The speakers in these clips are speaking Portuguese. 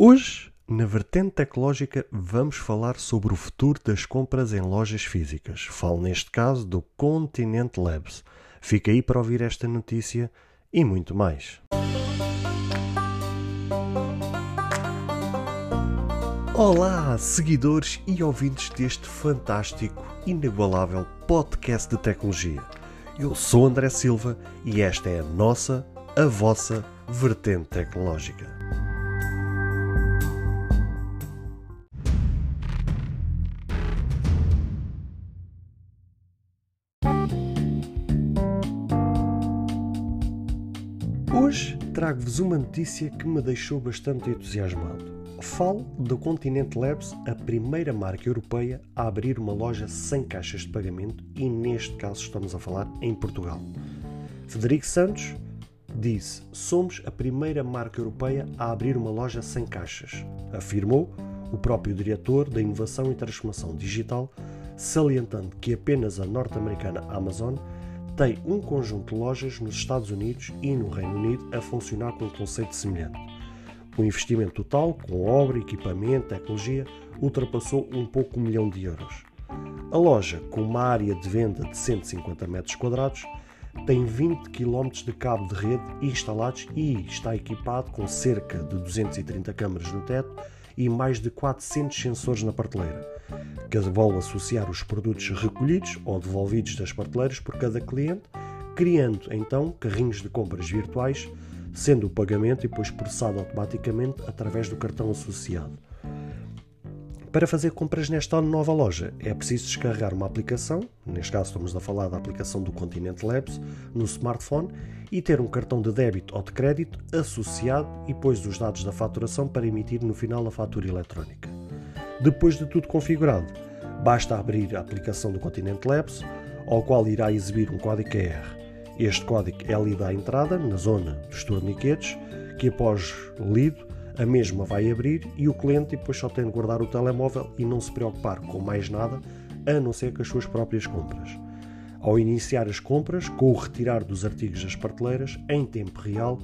Hoje, na vertente tecnológica, vamos falar sobre o futuro das compras em lojas físicas. Falo neste caso do Continent Labs. Fica aí para ouvir esta notícia e muito mais. Olá, seguidores e ouvintes deste fantástico, inigualável podcast de tecnologia. Eu sou André Silva e esta é a nossa, a vossa vertente tecnológica. Trago-vos uma notícia que me deixou bastante entusiasmado. Falo da Continent Labs, a primeira marca europeia a abrir uma loja sem caixas de pagamento e neste caso estamos a falar em Portugal. Frederico Santos disse: Somos a primeira marca europeia a abrir uma loja sem caixas, afirmou o próprio diretor da Inovação e Transformação Digital, salientando que apenas a norte-americana Amazon tem um conjunto de lojas nos Estados Unidos e no Reino Unido a funcionar com um conceito semelhante. O investimento total, com obra, equipamento, tecnologia, ultrapassou um pouco um milhão de euros. A loja, com uma área de venda de 150 metros quadrados, tem 20 km de cabo de rede instalados e está equipado com cerca de 230 câmaras no teto e mais de 400 sensores na prateleira, que vão associar os produtos recolhidos ou devolvidos das prateleiras por cada cliente, criando então carrinhos de compras virtuais, sendo o pagamento depois processado automaticamente através do cartão associado. Para fazer compras nesta nova loja é preciso descarregar uma aplicação, neste caso estamos a falar da aplicação do Continent Labs, no smartphone e ter um cartão de débito ou de crédito associado e depois os dados da faturação para emitir no final a fatura eletrónica. Depois de tudo configurado, basta abrir a aplicação do Continent Labs, ao qual irá exibir um código QR. Este código é lido à entrada, na zona dos torniquetes, que após lido a mesma vai abrir e o cliente depois só tem de guardar o telemóvel e não se preocupar com mais nada a não ser com as suas próprias compras. Ao iniciar as compras, com o retirar dos artigos das prateleiras, em tempo real,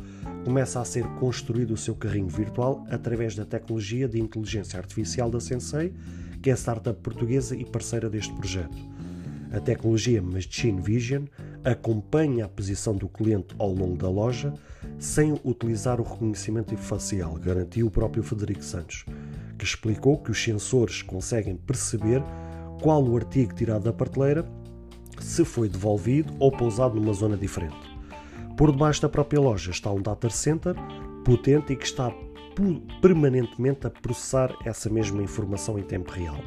começa a ser construído o seu carrinho virtual através da tecnologia de inteligência artificial da Sensei, que é a startup portuguesa e parceira deste projeto. A tecnologia Machine Vision acompanha a posição do cliente ao longo da loja sem utilizar o reconhecimento facial, garantiu o próprio Frederico Santos, que explicou que os sensores conseguem perceber qual o artigo tirado da prateleira, se foi devolvido ou pousado numa zona diferente. Por debaixo da própria loja está um data center potente e que está permanentemente a processar essa mesma informação em tempo real.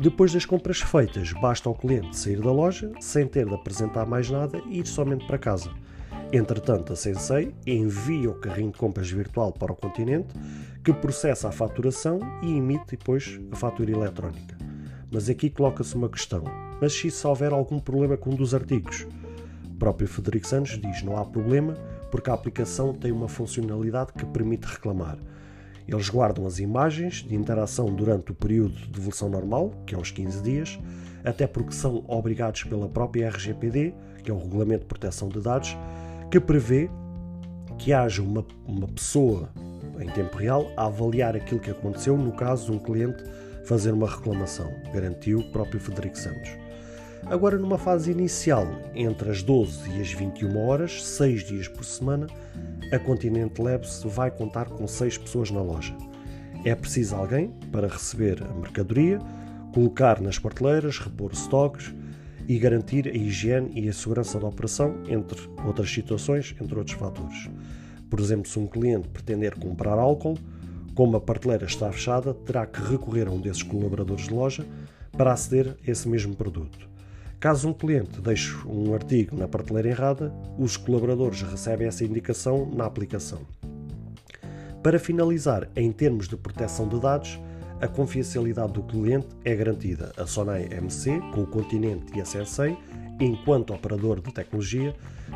Depois das compras feitas, basta ao cliente sair da loja sem ter de apresentar mais nada e ir somente para casa. Entretanto, a Sensei envia o carrinho de compras virtual para o continente, que processa a faturação e emite depois a fatura eletrónica. Mas aqui coloca-se uma questão: mas se só houver algum problema com um dos artigos? O próprio Frederico Santos diz: não há problema, porque a aplicação tem uma funcionalidade que permite reclamar. Eles guardam as imagens de interação durante o período de devolução normal, que é os 15 dias, até porque são obrigados pela própria RGPD, que é o Regulamento de Proteção de Dados, que prevê que haja uma, uma pessoa em tempo real a avaliar aquilo que aconteceu no caso de um cliente fazer uma reclamação, garantiu o próprio Frederico Santos. Agora, numa fase inicial, entre as 12 e as 21 horas, 6 dias por semana, a Continente Labs vai contar com 6 pessoas na loja. É preciso alguém para receber a mercadoria, colocar nas prateleiras, repor estoques e garantir a higiene e a segurança da operação, entre outras situações, entre outros fatores. Por exemplo, se um cliente pretender comprar álcool, como a prateleira está fechada, terá que recorrer a um desses colaboradores de loja para aceder a esse mesmo produto. Caso um cliente deixe um artigo na prateleira errada, os colaboradores recebem essa indicação na aplicação. Para finalizar, em termos de proteção de dados, a confidencialidade do cliente é garantida. A Sonai MC, com o Continente e a Sensei, enquanto operador de tecnologia,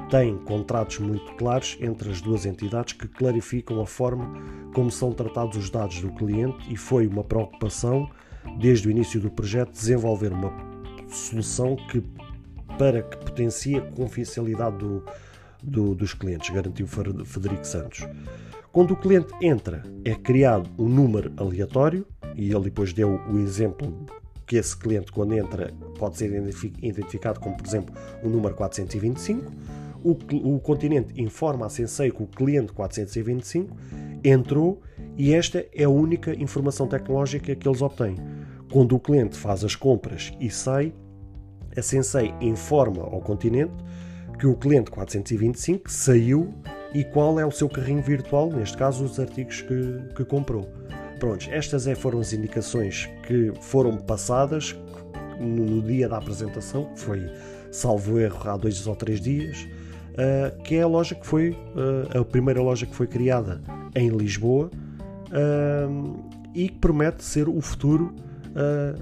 tem contratos muito claros entre as duas entidades que clarificam a forma como são tratados os dados do cliente e foi uma preocupação desde o início do projeto desenvolver uma solução que para que potencie a confidencialidade do, do, dos clientes, garantiu Frederico Santos. Quando o cliente entra, é criado um número aleatório, e ele depois deu o exemplo que esse cliente, quando entra, pode ser identificado como, por exemplo, o número 425. O, o continente informa a Sensei que o cliente 425 entrou e esta é a única informação tecnológica que eles obtêm. Quando o cliente faz as compras e sai, a Sensei informa ao continente que o cliente 425 saiu e qual é o seu carrinho virtual, neste caso os artigos que, que comprou. Prontos, estas é, foram as indicações que foram passadas no, dia da apresentação, foi salvo erro há dois ou três dias, uh, que é a loja que foi uh, a primeira loja que foi criada em Lisboa uh, e que promete ser o futuro.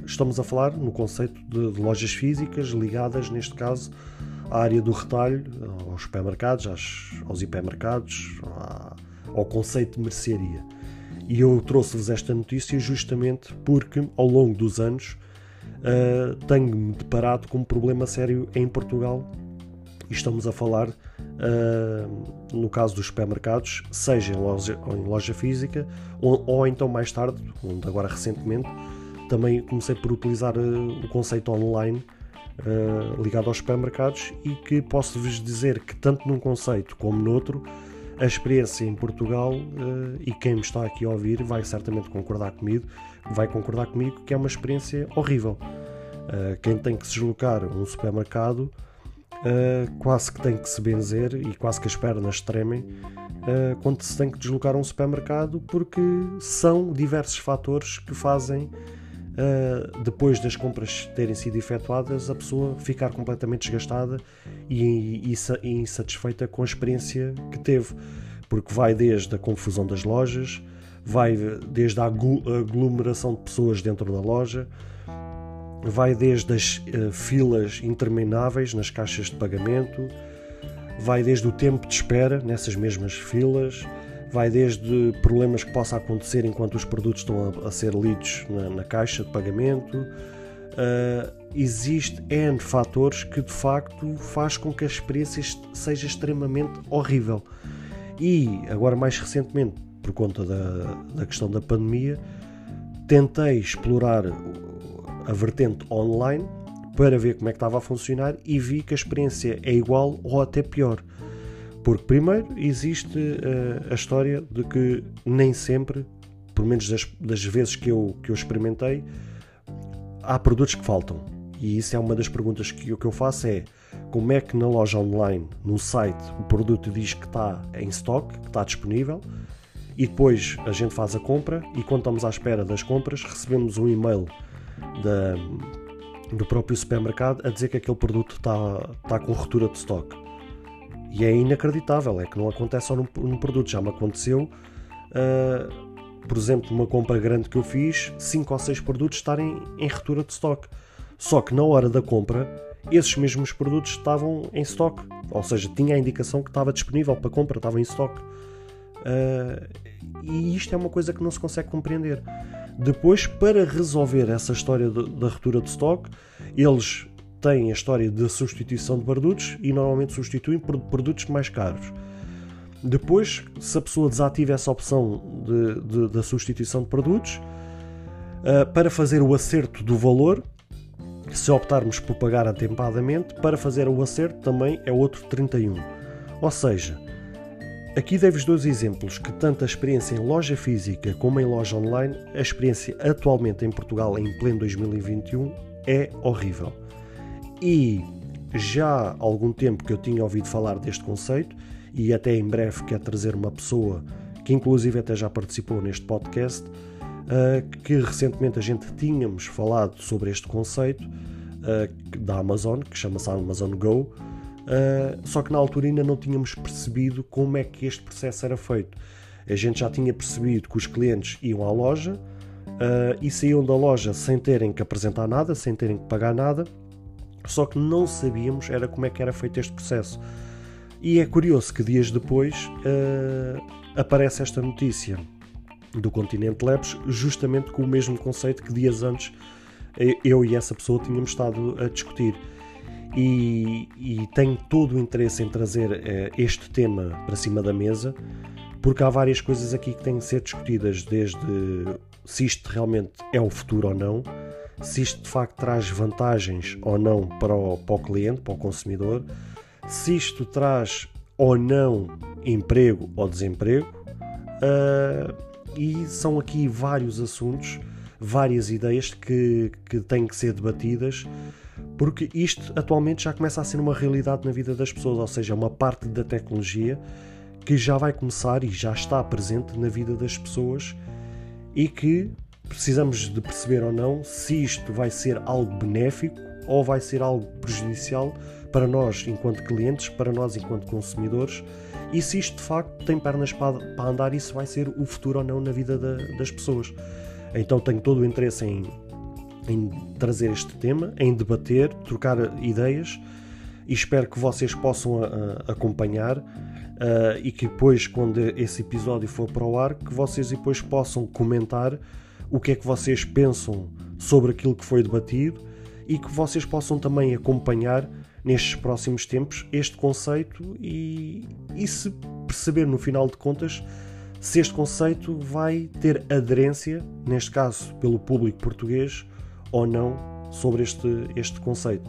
Estamos a falar no conceito de, de lojas físicas ligadas, neste caso, à área do retalho, aos supermercados, aos, aos hipermercados, ao conceito de mercearia. E eu trouxe-vos esta notícia justamente porque, ao longo dos anos, uh, tenho-me deparado com um problema sério em Portugal. E estamos a falar, uh, no caso dos supermercados, seja em loja, em loja física ou, ou, então mais tarde, onde agora recentemente, também comecei por utilizar uh, o conceito online uh, ligado aos supermercados e que posso vos dizer que tanto num conceito como noutro a experiência em Portugal uh, e quem me está aqui a ouvir vai certamente concordar comigo, vai concordar comigo que é uma experiência horrível. Quem tem que se deslocar a um supermercado quase que tem que se benzer e quase que as pernas tremem quando se tem que deslocar a um supermercado porque são diversos fatores que fazem uh, depois das compras terem sido efetuadas, a pessoa ficar completamente desgastada e, e, e insatisfeita com a experiência que teve. Porque vai desde a confusão das lojas, vai desde a aglomeração de pessoas dentro da loja, vai desde as uh, filas intermináveis nas caixas de pagamento, vai desde o tempo de espera nessas mesmas filas, vai desde problemas que possa acontecer enquanto os produtos estão a, a ser lidos na, na, caixa de pagamento. Uh, existe N fatores que de facto faz com que a experiência seja extremamente horrível. E agora mais recentemente, por conta da, da questão da pandemia, tentei explorar a vertente online para ver como é que estava a funcionar e vi que a experiência é igual ou até pior. Porque, primeiro, existe uh, a história de que nem sempre, pelo menos das, das vezes que eu, que eu experimentei, há produtos que faltam. E isso é uma das perguntas que, que eu faço: é como é que na loja online, no site, o produto diz que está em stock, que está disponível, e depois a gente faz a compra e quando estamos à espera das compras recebemos um e-mail da, do próprio supermercado a dizer que aquele produto está, está com ruptura de stock. E é inacreditável, é que não acontece só num, num produto. Já me aconteceu, uh, por exemplo, uma compra grande que eu fiz, 5 ou 6 produtos estarem em retura de stock. Só que na hora da compra, esses mesmos produtos estavam em stock. Ou seja, tinha a indicação que estava disponível para compra, estava em stock. Uh, e isto é uma coisa que não se consegue compreender. Depois, para resolver essa história da retura de stock, eles têm a história da substituição de produtos e normalmente substituem por produtos mais caros. Depois, se a pessoa desativa essa opção de, de, da substituição de produtos, uh, para fazer o acerto do valor, se optarmos por pagar atempadamente, para fazer o acerto também é outro 31. Ou seja, aqui deves dois exemplos que tanto a experiência em loja física como em loja online, a experiência atualmente em Portugal em pleno 2021 é horrível. E já há algum tempo que eu tinha ouvido falar deste conceito e até em breve quero trazer uma pessoa que inclusive até já participou neste podcast, uh, que recentemente a gente tínhamos falado sobre este conceito uh, da Amazon, que chama-se Amazon Go, uh, só que na altura ainda não tínhamos percebido como é que este processo era feito. A gente já tinha percebido que os clientes iam à loja e saíam da loja sem terem que apresentar nada, sem terem que pagar nada, só que não sabíamos era como é que era feito este processo. E é curioso que dias depois uh, aparece esta notícia do Continente Labs, justamente com o mesmo conceito que dias antes eu e essa pessoa tínhamos estado a discutir. E, e tenho todo o interesse em trazer uh, este tema para cima da mesa, porque há várias coisas aqui que têm que ser discutidas, desde se isto realmente é o futuro ou não, se isto de facto traz vantagens ou não para o, para o cliente, para o consumidor, se isto traz ou não emprego ou desemprego, uh, e são aqui vários assuntos, várias ideias que, que têm que ser debatidas, porque isto atualmente já começa a ser uma realidade na vida das pessoas, ou seja, uma parte da tecnologia que já vai começar e já está presente na vida das pessoas e que precisamos de perceber ou não se isto vai ser algo benéfico ou vai ser algo prejudicial para nós enquanto clientes, para nós enquanto consumidores e se isto de facto tem pernas para, para andar, isso vai ser o futuro ou não na vida da, das pessoas. Então tenho todo o interesse em, em trazer este tema, em debater, trocar ideias e espero que vocês possam a, a, acompanhar. Uh, e que depois, quando esse episódio for para o ar, que vocês depois possam comentar o que é que vocês pensam sobre aquilo que foi debatido e que vocês possam também acompanhar nestes próximos tempos este conceito e, e se perceber no final de contas se este conceito vai ter aderência, neste caso pelo público português, ou não sobre este, este conceito.